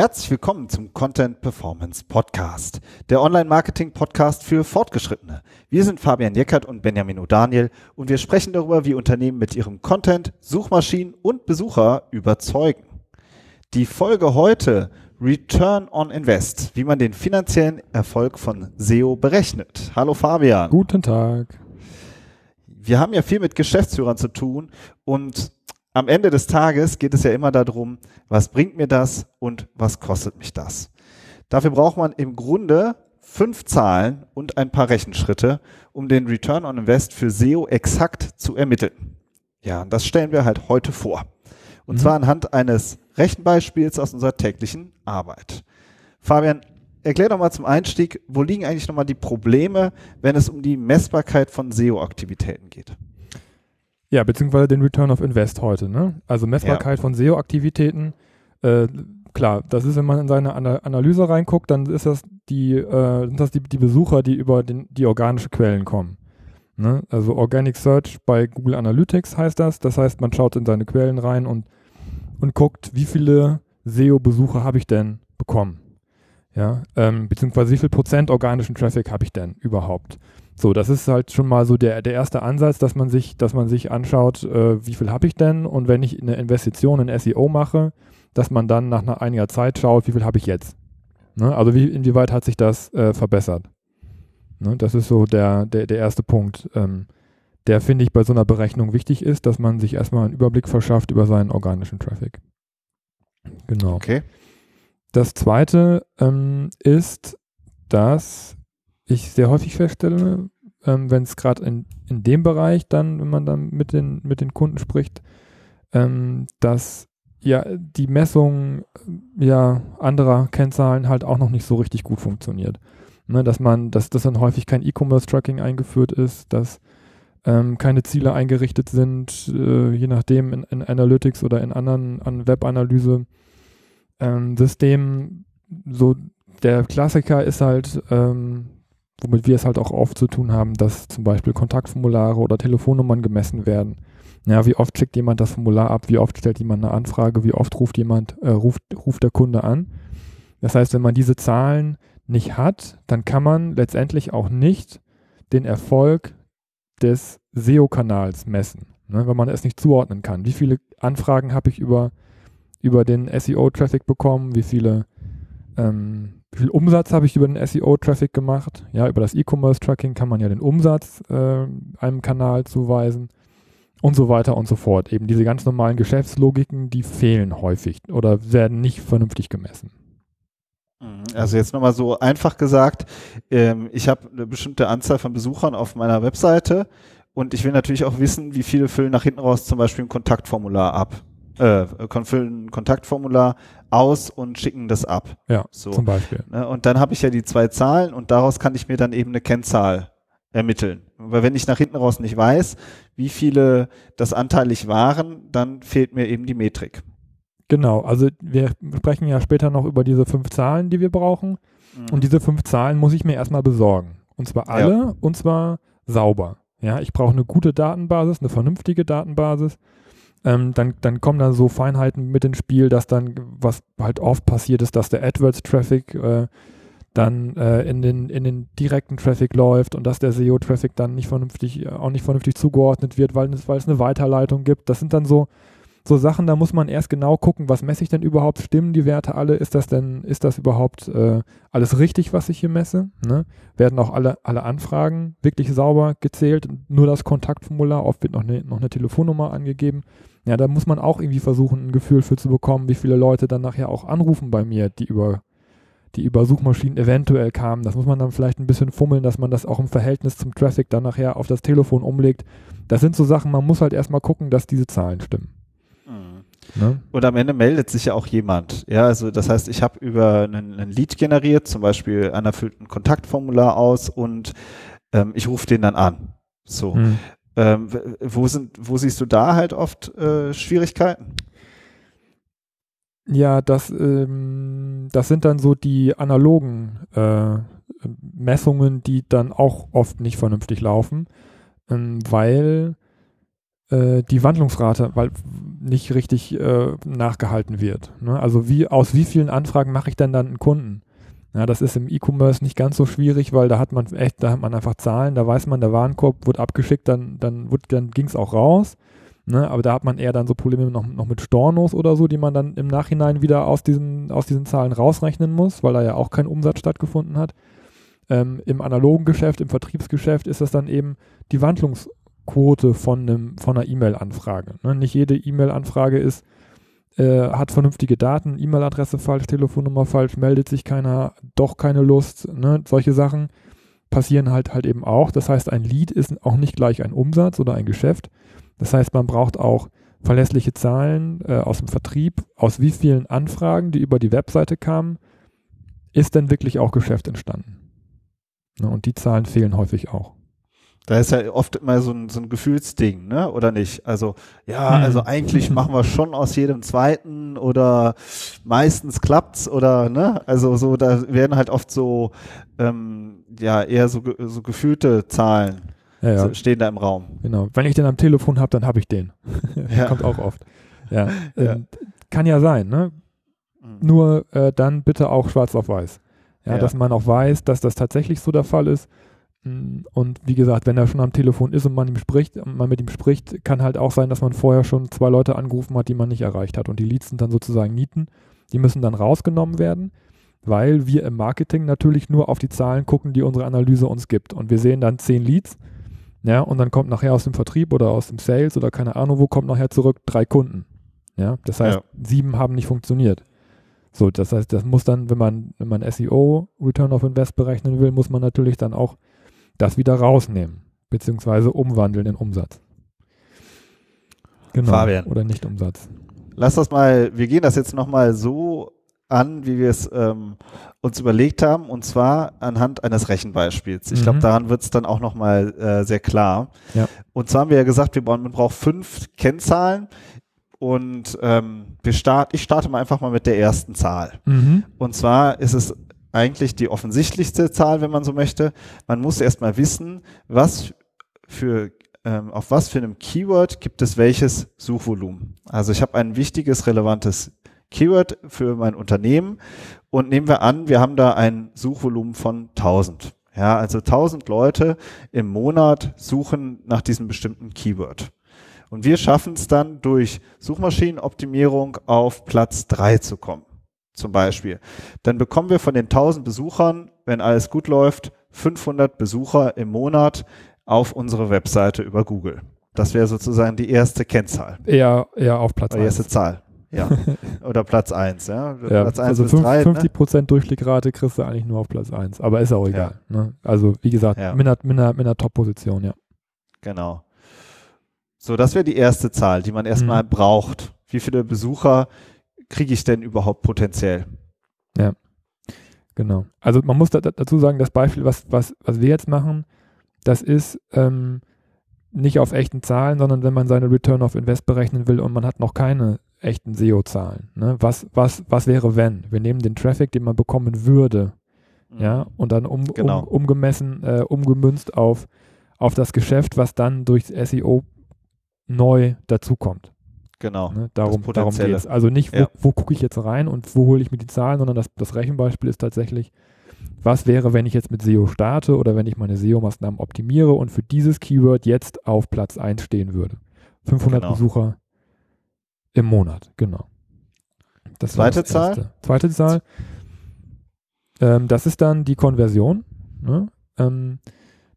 Herzlich willkommen zum Content Performance Podcast, der Online-Marketing-Podcast für Fortgeschrittene. Wir sind Fabian Jeckert und Benjamin O'Daniel und wir sprechen darüber, wie Unternehmen mit ihrem Content Suchmaschinen und Besucher überzeugen. Die Folge heute Return on Invest, wie man den finanziellen Erfolg von SEO berechnet. Hallo Fabian. Guten Tag. Wir haben ja viel mit Geschäftsführern zu tun und am Ende des Tages geht es ja immer darum, was bringt mir das und was kostet mich das. Dafür braucht man im Grunde fünf Zahlen und ein paar Rechenschritte, um den Return on Invest für SEO exakt zu ermitteln. Ja, und das stellen wir halt heute vor. Und mhm. zwar anhand eines Rechenbeispiels aus unserer täglichen Arbeit. Fabian, erklär doch mal zum Einstieg, wo liegen eigentlich nochmal die Probleme, wenn es um die Messbarkeit von SEO-Aktivitäten geht? Ja, beziehungsweise den Return of Invest heute. Ne? Also Messbarkeit ja. von SEO-Aktivitäten. Äh, klar, das ist, wenn man in seine Ana Analyse reinguckt, dann ist das die, äh, sind das die, die Besucher, die über den, die organische Quellen kommen. Ne? Also Organic Search bei Google Analytics heißt das. Das heißt, man schaut in seine Quellen rein und, und guckt, wie viele SEO-Besucher habe ich denn bekommen. Ja, ähm, beziehungsweise wie viel Prozent organischen Traffic habe ich denn überhaupt? So, das ist halt schon mal so der, der erste Ansatz, dass man sich, dass man sich anschaut, äh, wie viel habe ich denn und wenn ich eine Investition in SEO mache, dass man dann nach einer, einiger Zeit schaut, wie viel habe ich jetzt. Ne? Also wie, inwieweit hat sich das äh, verbessert. Ne? Das ist so der, der, der erste Punkt, ähm, der finde ich bei so einer Berechnung wichtig ist, dass man sich erstmal einen Überblick verschafft über seinen organischen Traffic. Genau. Okay. Das zweite ähm, ist, dass ich sehr häufig feststelle, ähm, wenn es gerade in, in dem Bereich dann, wenn man dann mit den, mit den Kunden spricht, ähm, dass ja die Messung äh, ja anderer Kennzahlen halt auch noch nicht so richtig gut funktioniert. Ne, dass man, dass das dann häufig kein E-Commerce-Tracking eingeführt ist, dass ähm, keine Ziele eingerichtet sind, äh, je nachdem in, in, Analytics oder in anderen an Web-Analyse ähm. So der Klassiker ist halt ähm, womit wir es halt auch oft zu tun haben, dass zum Beispiel Kontaktformulare oder Telefonnummern gemessen werden. Ja, wie oft schickt jemand das Formular ab, wie oft stellt jemand eine Anfrage, wie oft ruft jemand, äh, ruft, ruft der Kunde an. Das heißt, wenn man diese Zahlen nicht hat, dann kann man letztendlich auch nicht den Erfolg des SEO-Kanals messen, ne, wenn man es nicht zuordnen kann. Wie viele Anfragen habe ich über, über den SEO-Traffic bekommen, wie viele ähm, wie viel Umsatz habe ich über den SEO-Traffic gemacht? Ja, über das E-Commerce-Tracking kann man ja den Umsatz äh, einem Kanal zuweisen und so weiter und so fort. Eben diese ganz normalen Geschäftslogiken, die fehlen häufig oder werden nicht vernünftig gemessen. Mhm. Also jetzt nochmal so einfach gesagt, ähm, ich habe eine bestimmte Anzahl von Besuchern auf meiner Webseite und ich will natürlich auch wissen, wie viele füllen nach hinten raus zum Beispiel ein Kontaktformular ab äh, füllen ein Kontaktformular aus und schicken das ab. Ja, so. zum Beispiel. Ne, und dann habe ich ja die zwei Zahlen und daraus kann ich mir dann eben eine Kennzahl ermitteln. Weil wenn ich nach hinten raus nicht weiß, wie viele das anteilig waren, dann fehlt mir eben die Metrik. Genau, also wir sprechen ja später noch über diese fünf Zahlen, die wir brauchen. Mhm. Und diese fünf Zahlen muss ich mir erstmal besorgen. Und zwar alle ja. und zwar sauber. Ja, ich brauche eine gute Datenbasis, eine vernünftige Datenbasis ähm, dann, dann kommen da so Feinheiten mit ins Spiel, dass dann, was halt oft passiert ist, dass der AdWords-Traffic äh, dann äh, in, den, in den direkten Traffic läuft und dass der SEO-Traffic dann nicht vernünftig, auch nicht vernünftig zugeordnet wird, weil weil es eine Weiterleitung gibt. Das sind dann so, so Sachen, da muss man erst genau gucken, was messe ich denn überhaupt? Stimmen die Werte alle? Ist das denn, ist das überhaupt äh, alles richtig, was ich hier messe? Ne? Werden auch alle, alle Anfragen wirklich sauber gezählt? Nur das Kontaktformular, oft wird noch eine, noch eine Telefonnummer angegeben. Ja, da muss man auch irgendwie versuchen, ein Gefühl für zu bekommen, wie viele Leute dann nachher auch anrufen bei mir, die über, die über Suchmaschinen eventuell kamen. Das muss man dann vielleicht ein bisschen fummeln, dass man das auch im Verhältnis zum Traffic dann nachher auf das Telefon umlegt. Das sind so Sachen, man muss halt erstmal gucken, dass diese Zahlen stimmen. Ne? Und am Ende meldet sich ja auch jemand. Ja, also das heißt, ich habe über einen, einen Lead generiert, zum Beispiel einer füllt ein Kontaktformular aus und ähm, ich rufe den dann an. So. Hm. Ähm, wo sind, wo siehst du da halt oft äh, Schwierigkeiten? Ja, das, ähm, das sind dann so die analogen äh, Messungen, die dann auch oft nicht vernünftig laufen, ähm, weil äh, die Wandlungsrate, weil nicht richtig äh, nachgehalten wird. Ne? Also wie aus wie vielen Anfragen mache ich denn dann einen Kunden? Ja, das ist im E-Commerce nicht ganz so schwierig, weil da hat man echt, da hat man einfach Zahlen, da weiß man, der Warenkorb wird abgeschickt, dann, dann, dann ging es auch raus. Ne? Aber da hat man eher dann so Probleme noch, noch mit Stornos oder so, die man dann im Nachhinein wieder aus diesen, aus diesen Zahlen rausrechnen muss, weil da ja auch kein Umsatz stattgefunden hat. Ähm, Im analogen Geschäft, im Vertriebsgeschäft ist das dann eben die Wandlungsquote von, einem, von einer E-Mail-Anfrage. Ne? Nicht jede E-Mail-Anfrage ist, äh, hat vernünftige Daten, E-Mail-Adresse falsch, Telefonnummer falsch, meldet sich keiner, doch keine Lust, ne? solche Sachen passieren halt halt eben auch. Das heißt, ein Lead ist auch nicht gleich ein Umsatz oder ein Geschäft. Das heißt, man braucht auch verlässliche Zahlen äh, aus dem Vertrieb, aus wie vielen Anfragen, die über die Webseite kamen, ist denn wirklich auch Geschäft entstanden. Ne, und die Zahlen fehlen häufig auch. Da ist ja oft immer so ein, so ein Gefühlsding, ne? Oder nicht? Also, ja, hm. also eigentlich machen wir schon aus jedem zweiten oder meistens klappt's oder ne? Also so, da werden halt oft so ähm, ja eher so, so gefühlte Zahlen ja, ja. stehen da im Raum. Genau. Wenn ich den am Telefon habe, dann habe ich den. ja. Kommt auch oft. Ja. Ähm, kann ja sein, ne? Mhm. Nur äh, dann bitte auch schwarz auf weiß. Ja, ja, dass man auch weiß, dass das tatsächlich so der Fall ist. Mm, und wie gesagt, wenn er schon am Telefon ist und man ihm spricht, man mit ihm spricht, kann halt auch sein, dass man vorher schon zwei Leute angerufen hat, die man nicht erreicht hat. Und die Leads sind dann sozusagen Nieten. Die müssen dann rausgenommen werden, weil wir im Marketing natürlich nur auf die Zahlen gucken, die unsere Analyse uns gibt. Und wir sehen dann zehn Leads. Ja, und dann kommt nachher aus dem Vertrieb oder aus dem Sales oder keine Ahnung, wo kommt nachher zurück drei Kunden. Ja, das heißt, ja. sieben haben nicht funktioniert. So, das heißt, das muss dann, wenn man, wenn man SEO, Return of Invest berechnen will, muss man natürlich dann auch das wieder rausnehmen, beziehungsweise umwandeln in Umsatz. Genau. Fabian. Oder nicht Umsatz. Lass das mal, wir gehen das jetzt nochmal so an, wie wir es ähm, uns überlegt haben, und zwar anhand eines Rechenbeispiels. Ich mhm. glaube, daran wird es dann auch nochmal äh, sehr klar. Ja. Und zwar haben wir ja gesagt, wir brauchen, man braucht fünf Kennzahlen, und ähm, wir start, ich starte mal einfach mal mit der ersten Zahl. Mhm. Und zwar ist es eigentlich die offensichtlichste Zahl, wenn man so möchte. Man muss erstmal wissen, was für ähm, auf was für einem Keyword gibt es welches Suchvolumen. Also ich habe ein wichtiges, relevantes Keyword für mein Unternehmen und nehmen wir an, wir haben da ein Suchvolumen von 1000. Ja, also 1000 Leute im Monat suchen nach diesem bestimmten Keyword. Und wir schaffen es dann durch Suchmaschinenoptimierung auf Platz drei zu kommen. Zum Beispiel. Dann bekommen wir von den 1000 Besuchern, wenn alles gut läuft, 500 Besucher im Monat auf unsere Webseite über Google. Das wäre sozusagen die erste Kennzahl. Eher, eher auf Platz 1. Die erste Zahl. Ja. Oder Platz 1, ja. ja. Platz 1 also bis 5, 3, 50 Prozent ne? Durchklickrate kriegst du eigentlich nur auf Platz 1. Aber ist auch egal. Ja. Ne? Also, wie gesagt, ja. mit einer, mit einer, mit einer Top-Position, ja. Genau. So, das wäre die erste Zahl, die man erstmal mhm. braucht. Wie viele Besucher kriege ich denn überhaupt potenziell? Ja, genau. Also man muss da, dazu sagen, das Beispiel, was, was, was wir jetzt machen, das ist ähm, nicht auf echten Zahlen, sondern wenn man seine Return of Invest berechnen will und man hat noch keine echten SEO-Zahlen. Ne? Was, was, was wäre, wenn? Wir nehmen den Traffic, den man bekommen würde, mhm. ja, und dann um, genau. um, umgemessen, äh, umgemünzt auf, auf das Geschäft, was dann durch SEO neu dazukommt. Genau. Ne? Darum, darum geht es. Also nicht, wo, ja. wo gucke ich jetzt rein und wo hole ich mir die Zahlen, sondern das, das Rechenbeispiel ist tatsächlich, was wäre, wenn ich jetzt mit SEO starte oder wenn ich meine SEO-Maßnahmen optimiere und für dieses Keyword jetzt auf Platz 1 stehen würde. 500 genau. Besucher im Monat, genau. Das Zweite Zahl? Zweite Zahl. Ähm, das ist dann die Konversion. Ne? Ähm,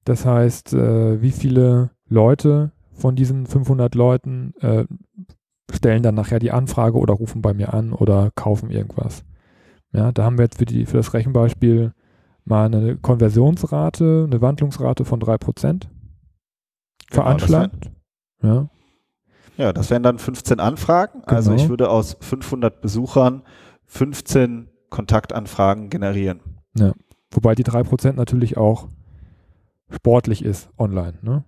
das heißt, äh, wie viele Leute von diesen 500 Leuten äh, stellen dann nachher die Anfrage oder rufen bei mir an oder kaufen irgendwas. Ja, da haben wir jetzt für, die, für das Rechenbeispiel mal eine Konversionsrate, eine Wandlungsrate von 3% genau, veranschlagt. ja. ja, das wären dann 15 Anfragen. Genau. Also ich würde aus 500 Besuchern 15 Kontaktanfragen generieren. Ja. Wobei die 3% natürlich auch sportlich ist online. Ne?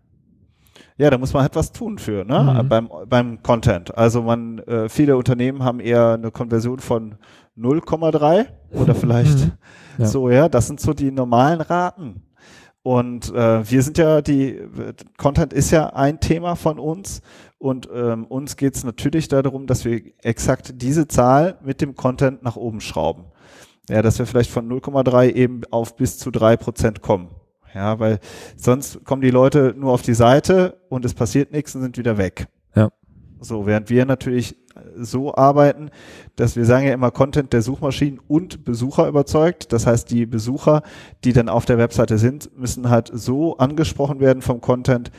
Ja, da muss man etwas halt tun für, ne? Mhm. Beim, beim Content. Also man, äh, viele Unternehmen haben eher eine Konversion von 0,3 oder vielleicht mhm. ja. so, ja. Das sind so die normalen Raten. Und äh, wir sind ja die, Content ist ja ein Thema von uns Und ähm, uns geht es natürlich darum, dass wir exakt diese Zahl mit dem Content nach oben schrauben. Ja, dass wir vielleicht von 0,3 eben auf bis zu drei Prozent kommen. Ja, weil sonst kommen die Leute nur auf die Seite und es passiert nichts und sind wieder weg. Ja. So, während wir natürlich so arbeiten, dass wir sagen ja immer Content der Suchmaschinen und Besucher überzeugt. Das heißt, die Besucher, die dann auf der Webseite sind, müssen halt so angesprochen werden vom Content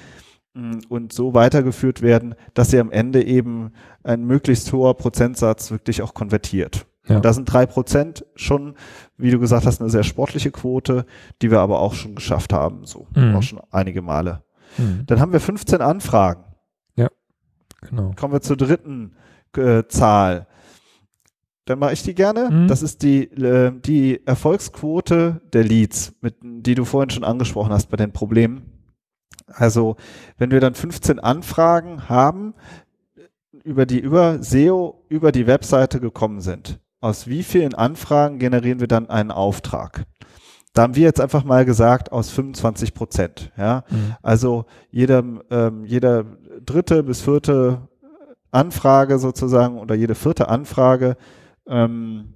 mh, und so weitergeführt werden, dass sie am Ende eben ein möglichst hoher Prozentsatz wirklich auch konvertiert. Ja. Und da sind drei Prozent schon, wie du gesagt hast, eine sehr sportliche Quote, die wir aber auch schon geschafft haben, so Mhm. auch schon einige Male. Mhm. Dann haben wir 15 Anfragen. Genau. Kommen wir zur dritten äh, Zahl. Dann mache ich die gerne. Mhm. Das ist die, äh, die Erfolgsquote der Leads, mit, die du vorhin schon angesprochen hast bei den Problemen. Also, wenn wir dann 15 Anfragen haben, über die über SEO über die Webseite gekommen sind, aus wie vielen Anfragen generieren wir dann einen Auftrag? Da haben wir jetzt einfach mal gesagt, aus 25 Prozent. Ja? Mhm. Also jeder, ähm, jeder dritte bis vierte Anfrage sozusagen oder jede vierte Anfrage, ähm,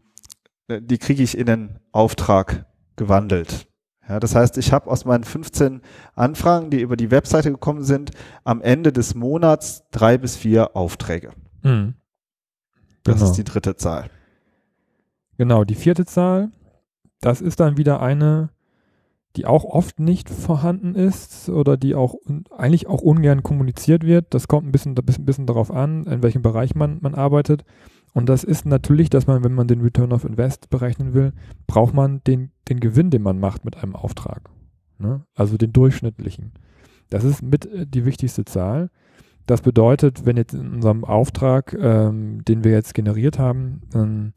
die kriege ich in den Auftrag gewandelt. Ja, das heißt, ich habe aus meinen 15 Anfragen, die über die Webseite gekommen sind, am Ende des Monats drei bis vier Aufträge. Mhm. Das Genau. ist die dritte Zahl. Genau, die vierte Zahl, das ist dann wieder eine, die auch oft nicht vorhanden ist oder die auch eigentlich auch ungern kommuniziert wird. Das kommt ein bisschen, ein bisschen darauf an, in welchem Bereich man, man arbeitet. Und das ist natürlich, dass man, wenn man den Return of Invest berechnen will, braucht man den, den Gewinn, den man macht mit einem Auftrag. Ne? Also den durchschnittlichen. Das ist mit äh, die wichtigste Zahl. Das bedeutet, wenn jetzt in unserem Auftrag, ähm, den wir jetzt generiert haben, ähm,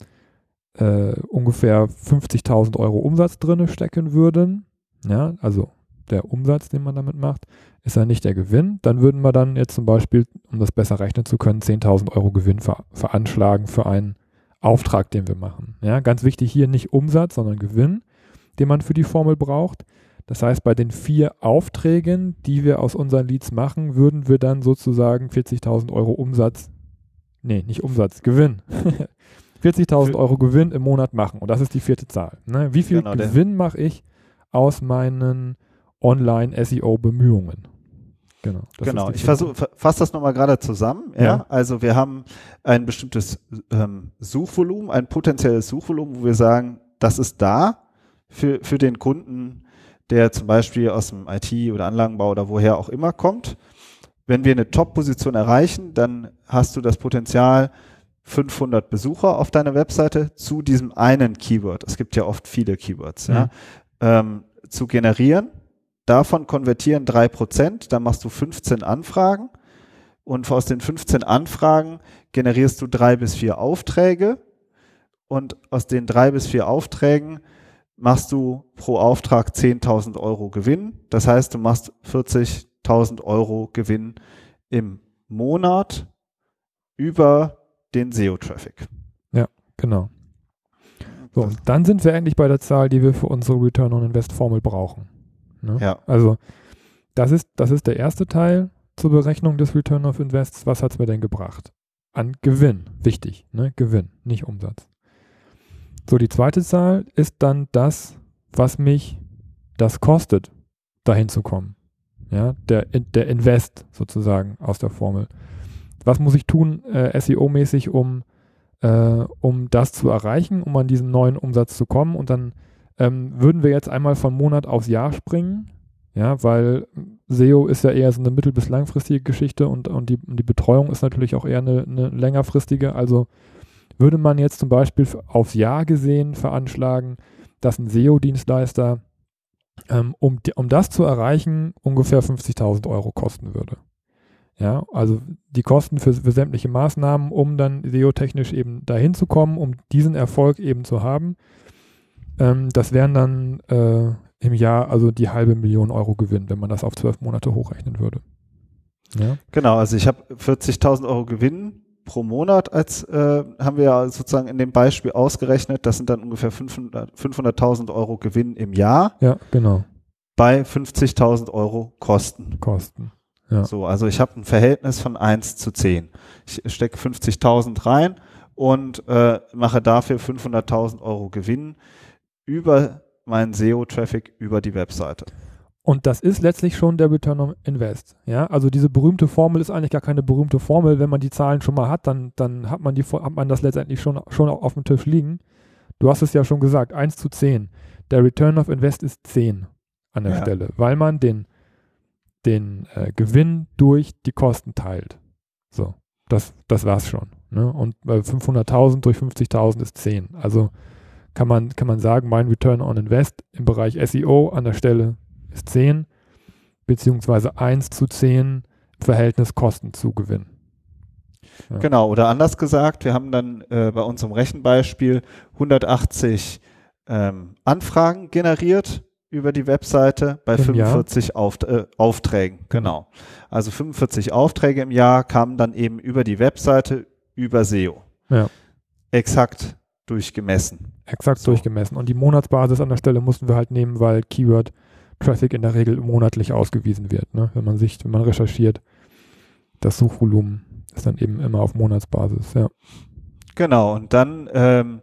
äh, ungefähr 50.000 Euro Umsatz drinne stecken würden, ja, also der Umsatz, den man damit macht, ist ja nicht der Gewinn, dann würden wir dann jetzt zum Beispiel, um das besser rechnen zu können, 10.000 Euro Gewinn ver veranschlagen für einen Auftrag, den wir machen. Ja, ganz wichtig hier nicht Umsatz, sondern Gewinn, den man für die Formel braucht. Das heißt, bei den vier Aufträgen, die wir aus unseren Leads machen, würden wir dann sozusagen 40.000 Euro Umsatz, nee, nicht Umsatz, Gewinn. 40.000 Für- Euro Gewinn im Monat machen. Und das ist die vierte Zahl. Ne? Wie viel Genau, Gewinn mache ich aus meinen Online-SEO-Bemühungen? Genau. genau, ich fasse das nochmal gerade zusammen. Ja? Ja. Also wir haben ein bestimmtes ähm, Suchvolumen, ein potenzielles Suchvolumen, wo wir sagen, das ist da für, für den Kunden, der zum Beispiel aus dem IT oder Anlagenbau oder woher auch immer kommt. Wenn wir eine Top-Position erreichen, dann hast du das Potenzial, 500 Besucher auf deiner Webseite zu diesem einen Keyword. Es gibt ja oft viele Keywords, ja, Mhm. ähm, zu generieren. Davon konvertieren drei Prozent, dann machst du 15 Anfragen und aus den 15 Anfragen generierst du drei bis vier Aufträge und aus den drei bis vier Aufträgen machst du pro Auftrag 10.000 Euro Gewinn. Das heißt, du machst 40.000 Euro Gewinn im Monat über den SEO-Traffic. Genau. So, dann sind wir endlich bei der Zahl, die wir für unsere Return on Invest Formel brauchen. Ne? Ja. Also, das ist, das ist der erste Teil zur Berechnung des Return of Invests. Was hat es mir denn gebracht? An Gewinn. Wichtig, ne? Gewinn, nicht Umsatz. So, die zweite Zahl ist dann das, was mich das kostet, dahin zu kommen. Ja, der, der Invest sozusagen aus der Formel. Was muss ich tun, äh, SEO-mäßig, um, äh, um das zu erreichen, um an diesen neuen Umsatz zu kommen? Und dann ähm, würden wir jetzt einmal von Monat aufs Jahr springen, ja, weil SEO ist ja eher so eine mittel- bis langfristige Geschichte und, und, die, die Betreuung ist natürlich auch eher eine, eine längerfristige. Also würde man jetzt zum Beispiel aufs Jahr gesehen veranschlagen, dass ein SEO-Dienstleister, ähm, um, um das zu erreichen, ungefähr 50.000 Euro kosten würde. Ja, also die Kosten für, für sämtliche Maßnahmen, um dann SEO-technisch eben dahin zu kommen, um diesen Erfolg eben zu haben, ähm, das wären dann äh, im Jahr also die halbe Million Euro Gewinn, wenn man das auf zwölf Monate hochrechnen würde. Ja, Genau, also ich habe 40.000 Euro Gewinn pro Monat als äh, haben wir ja sozusagen in dem Beispiel ausgerechnet. Das sind dann ungefähr 500 500.000 Euro Gewinn im Jahr ja genau. bei 50.000 Euro Kosten. Kosten. Ja. So, also ich habe ein Verhältnis von 1 zu 10. Ich stecke 50.000 rein und äh, mache dafür 500.000 Euro Gewinn über meinen SEO-Traffic über die Webseite. Und das ist letztlich schon der Return on Invest. Ja, also diese berühmte Formel ist eigentlich gar keine berühmte Formel. Wenn man die Zahlen schon mal hat, dann, dann hat man die, hat man das letztendlich schon, schon auf dem Tisch liegen. Du hast es ja schon gesagt, 1 zu 10. Der Return of Invest ist 10 an der Ja. Stelle, weil man den, den äh, Gewinn durch die Kosten teilt. So, das, das war's schon. Ne? Und bei 500.000 durch 50.000 ist 10. Also kann man, kann man sagen, mein Return on Invest im Bereich SEO an der Stelle ist 10, beziehungsweise 1 zu 10 Verhältnis Kosten zu Gewinn. Ja. Genau, oder anders gesagt, wir haben dann äh, bei unserem Rechenbeispiel 180 ähm, Anfragen generiert über die Webseite bei Im Jahr? 45 Auft äh, Aufträgen. Genau. Also 45 Aufträge im Jahr kamen dann eben über die Webseite über SEO. Ja. Exakt durchgemessen. Exakt So. durchgemessen. Und die Monatsbasis an der Stelle mussten wir halt nehmen, weil Keyword Traffic in der Regel monatlich ausgewiesen wird. Ne? Wenn man sich, wenn man recherchiert, das Suchvolumen ist dann eben immer auf Monatsbasis. Ja. Genau, und dann, ähm,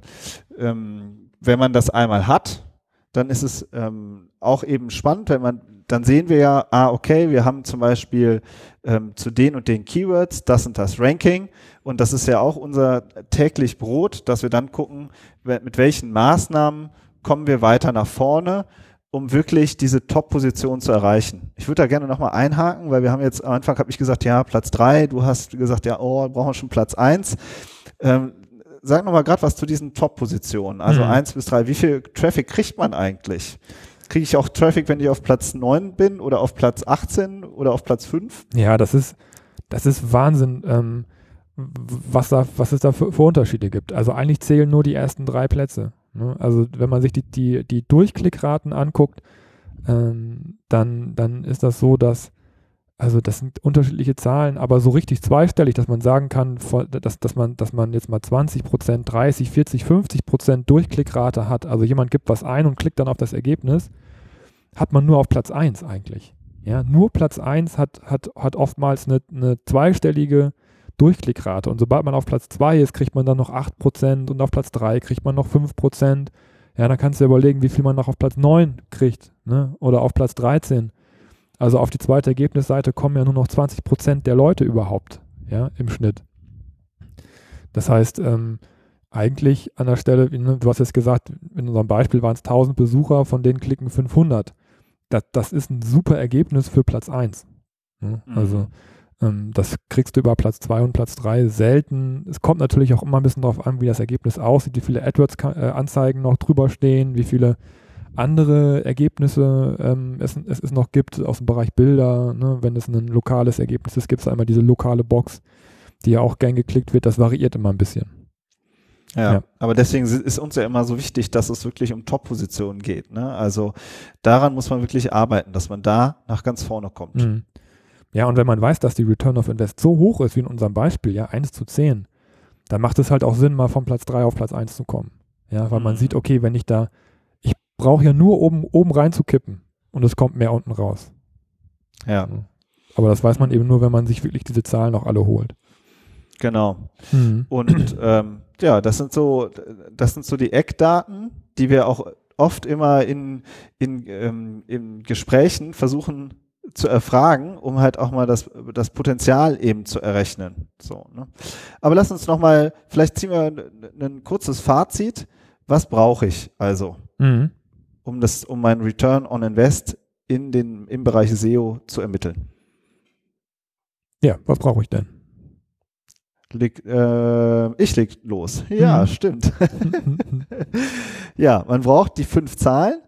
ähm, wenn man das einmal hat, dann ist es ähm, auch eben spannend, wenn man, dann sehen wir ja, ah, okay, wir haben zum Beispiel ähm, zu den und den Keywords das und das Ranking und das ist ja auch unser täglich Brot, dass wir dann gucken, mit welchen Maßnahmen kommen wir weiter nach vorne, um wirklich diese Top-Position zu erreichen. Ich würde da gerne nochmal einhaken, weil wir haben jetzt am Anfang habe ich gesagt, ja, Platz drei, du hast gesagt, ja, oh, brauchen wir schon Platz eins. Ähm, sag nochmal gerade was zu diesen Top-Positionen. Also Mhm. eins bis drei. Wie viel Traffic kriegt man eigentlich? Kriege ich auch Traffic, wenn ich auf Platz 9 bin oder auf Platz 18 oder auf Platz 5? Ja, das ist, das ist Wahnsinn, ähm, was, da, was es da für, für Unterschiede gibt. Also eigentlich zählen nur die ersten drei Plätze. Ne? Also wenn man sich die, die, die Durchklickraten anguckt, ähm, dann, dann ist das so, dass, also das sind unterschiedliche Zahlen, aber so richtig zweistellig, dass man sagen kann, dass, dass, man, dass man jetzt mal 20 Prozent, 30, 40, 50 Prozent Durchklickrate hat. Also jemand gibt was ein und klickt dann auf das Ergebnis, hat man nur auf Platz 1 eigentlich. Ja, nur Platz 1 hat, hat, hat oftmals eine, eine zweistellige Durchklickrate. Und sobald man auf Platz 2 ist, kriegt man dann noch 8% und auf Platz 3 kriegt man noch 5%. Ja, dann kannst du dir überlegen, wie viel man noch auf Platz 9 kriegt ne? oder auf Platz 13. Also auf die zweite Ergebnisseite kommen ja nur noch 20% der Leute überhaupt ja, im Schnitt. Das heißt, ähm, eigentlich an der Stelle, ne, du hast jetzt gesagt, in unserem Beispiel waren es 1000 Besucher, von denen klicken 500 das, das ist ein super Ergebnis für Platz 1. Ne? Mhm. Also ähm, das kriegst du über Platz 2 und Platz 3 selten. Es kommt natürlich auch immer ein bisschen darauf an, wie das Ergebnis aussieht, wie viele AdWords-Anzeigen noch drüber stehen, wie viele andere Ergebnisse ähm, es, es, es noch gibt aus dem Bereich Bilder. Ne? Wenn es ein lokales Ergebnis ist, gibt es einmal diese lokale Box, die ja auch gern geklickt wird. Das variiert immer ein bisschen. Ja, Ja. aber deswegen ist uns ja immer so wichtig, dass es wirklich um Top-Positionen geht. Ne? Also daran muss man wirklich arbeiten, dass man da nach ganz vorne kommt. Mhm. Ja, und wenn man weiß, dass die Return of Invest so hoch ist, wie in unserem Beispiel, ja, 1 zu 10, dann macht es halt auch Sinn, mal von Platz 3 auf Platz 1 zu kommen. Ja, weil man Mhm. sieht, okay, wenn ich da, brauche ja nur oben, oben reinzukippen und es kommt mehr unten raus. Ja, Aber das weiß man eben nur, wenn man sich wirklich diese Zahlen auch alle holt. genau. Mhm. Und ähm, ja, das sind so, das sind so die Eckdaten, die wir auch oft immer in, in, ähm, in Gesprächen versuchen zu erfragen, um halt auch mal das, das Potenzial eben zu errechnen. So, ne? Aber lass uns nochmal, vielleicht ziehen wir ein, ein kurzes Fazit. Was brauche ich also, Mhm. Um das, um meinen Return on Invest in den, im Bereich SEO zu ermitteln? Ja, was brauche ich denn? Leg, äh, ich leg los. Ja, Mhm. stimmt. ja, man braucht die fünf Zahlen,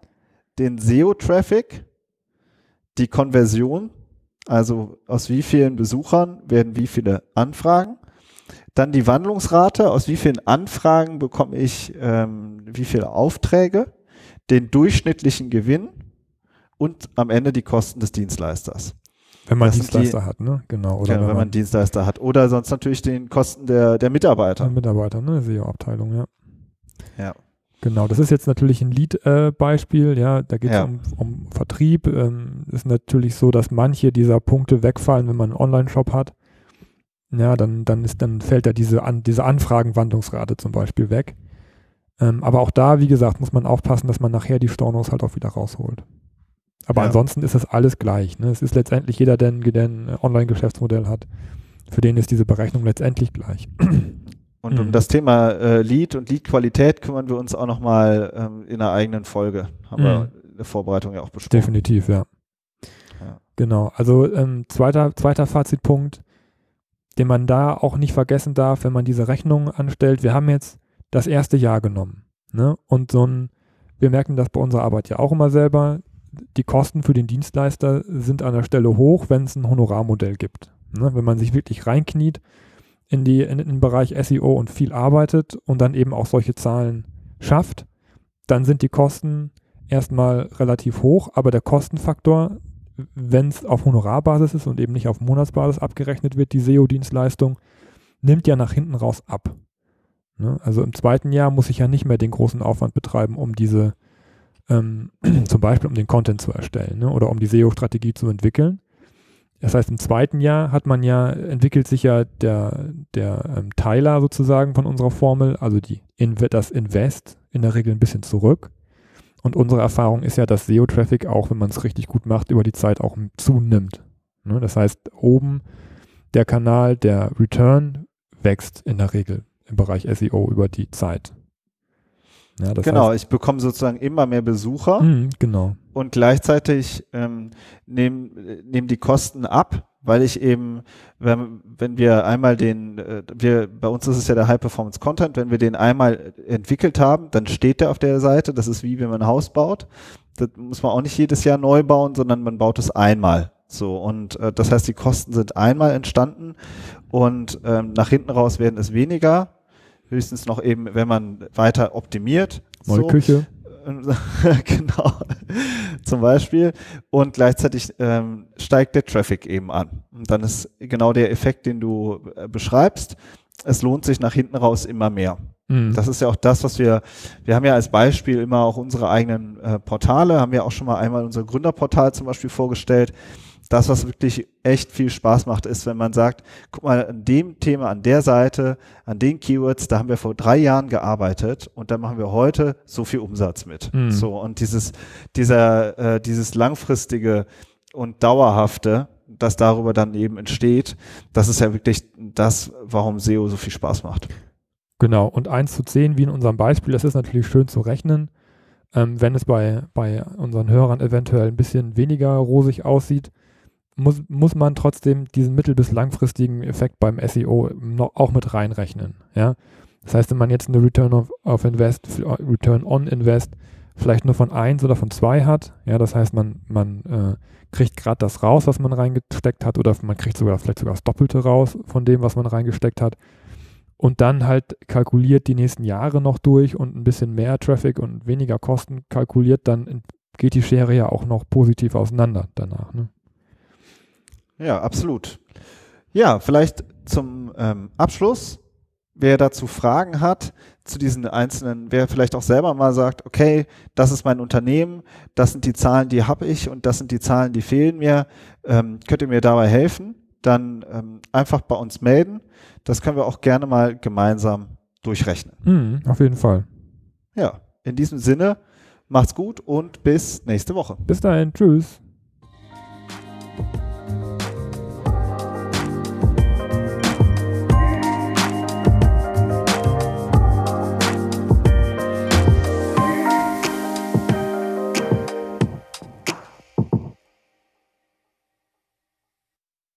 den SEO-Traffic, die Konversion, also aus wie vielen Besuchern werden wie viele Anfragen, dann die Wandlungsrate, aus wie vielen Anfragen bekomme ich ähm, wie viele Aufträge, den durchschnittlichen Gewinn und am Ende die Kosten des Dienstleisters. wenn man das Dienstleister hat, ne? Genau. Oder Ja, wenn, man einen Dienstleister hat. Oder sonst natürlich den Kosten der, der Mitarbeiter. Mitarbeiter, ne? SEO-Abteilung, ja. Ja. Genau, das ist jetzt natürlich ein Lead-Beispiel, äh, ja, da geht es Ja. um, um Vertrieb. Ähm, ist natürlich so, dass manche dieser Punkte wegfallen, wenn man einen Online-Shop hat. Ja, dann, dann ist, dann fällt ja diese, an, diese Anfragenwandlungsrate zum Beispiel weg. Ähm, aber auch da, wie gesagt, muss man aufpassen, dass man nachher die Stornos halt auch wieder rausholt. Aber Ja. ansonsten ist das alles gleich. Ne? Es ist letztendlich jeder, der ein, der ein Online-Geschäftsmodell hat, für den ist diese Berechnung letztendlich gleich. Und um Mhm. das Thema äh, Lead und Lead-Qualität kümmern wir uns auch nochmal ähm, in einer eigenen Folge. Haben wir in der Vorbereitung ja auch besprochen. Definitiv, ja. Ja. Genau. Also ähm, zweiter, zweiter Fazitpunkt, den man da auch nicht vergessen darf, wenn man diese Rechnung anstellt. Wir haben jetzt das erste Jahr genommen. Ne? Und so ein, wir merken das bei unserer Arbeit ja auch immer selber. Die Kosten für den Dienstleister sind an der Stelle hoch, wenn es ein Honorarmodell gibt. Ne? Wenn man sich wirklich reinkniet in, die, in den Bereich SEO und viel arbeitet und dann eben auch solche Zahlen schafft, dann sind die Kosten erstmal relativ hoch, aber der Kostenfaktor, wenn es auf Honorarbasis ist und eben nicht auf Monatsbasis abgerechnet wird, die SEO-Dienstleistung, nimmt ja nach hinten raus ab. Ne? Also im zweiten Jahr muss ich ja nicht mehr den großen Aufwand betreiben, um diese, ähm, zum Beispiel um den Content zu erstellen ne? oder um die SEO-Strategie zu entwickeln. Das heißt, im zweiten Jahr hat man ja, entwickelt sich ja der, der ähm, Teiler sozusagen von unserer Formel, also die, das Invest in der Regel ein bisschen zurück. Und unsere Erfahrung ist ja, dass SEO-Traffic auch, wenn man es richtig gut macht, über die Zeit auch zunimmt. Ne? Das heißt, oben der Kanal, der Return wächst in der Regel im Bereich SEO über die Zeit. Ja, genau, heißt, ich bekomme sozusagen immer mehr Besucher Mhm, genau. und gleichzeitig ähm, nehmen, nehmen die Kosten ab, weil ich eben, wenn, wenn wir einmal den, äh, wir, bei uns ist es ja der High Performance Content, wenn wir den einmal entwickelt haben, dann steht der auf der Seite. Das ist wie wenn man ein Haus baut. Das muss man auch nicht jedes Jahr neu bauen, sondern man baut es einmal. So und äh, das heißt, die Kosten sind einmal entstanden und ähm, nach hinten raus werden es weniger. Höchstens noch eben, wenn man weiter optimiert. Neue so. Küche. genau, zum Beispiel. Und gleichzeitig ähm, steigt der Traffic eben an. Und dann ist genau der Effekt, den du äh, beschreibst. Es lohnt sich nach hinten raus immer mehr. Mhm. Das ist ja auch das, was wir, wir haben ja als Beispiel immer auch unsere eigenen äh, Portale, haben ja auch schon mal einmal unser Gründerportal zum Beispiel vorgestellt. Das, was wirklich echt viel Spaß macht, ist, wenn man sagt, guck mal, an dem Thema, an der Seite, an den Keywords, da haben wir vor drei Jahren gearbeitet und da machen wir heute so viel Umsatz mit. Mhm. So, und dieses, dieser, äh, dieses langfristige und dauerhafte, das darüber dann eben entsteht, das ist ja wirklich das, warum SEO so viel Spaß macht. Genau, und 1 zu 10, wie in unserem Beispiel, das ist natürlich schön zu rechnen. Ähm, wenn es bei, bei unseren Hörern eventuell ein bisschen weniger rosig aussieht, muss, muss man trotzdem diesen mittel- bis langfristigen Effekt beim SEO noch, auch mit reinrechnen. Ja? Das heißt, wenn man jetzt eine Return of, of Invest, Return on Invest vielleicht nur von 1 oder von 2 hat, ja, das heißt, man, man äh, kriegt gerade das raus, was man reingesteckt hat, oder man kriegt sogar vielleicht sogar das Doppelte raus von dem, was man reingesteckt hat und dann halt kalkuliert die nächsten Jahre noch durch und ein bisschen mehr Traffic und weniger Kosten kalkuliert, dann geht die Schere ja auch noch positiv auseinander danach. Ne? Ja, absolut. Ja, vielleicht zum ähm, Abschluss, wer dazu Fragen hat, zu diesen einzelnen, wer vielleicht auch selber mal sagt, okay, das ist mein Unternehmen, das sind die Zahlen, die habe ich und das sind die Zahlen, die fehlen mir, ähm, könnt ihr mir dabei helfen, dann ähm, einfach bei uns melden. Das können wir auch gerne mal gemeinsam durchrechnen. Mhm, auf jeden Fall. Ja, in diesem Sinne, macht's gut und bis nächste Woche. Bis dahin, tschüss.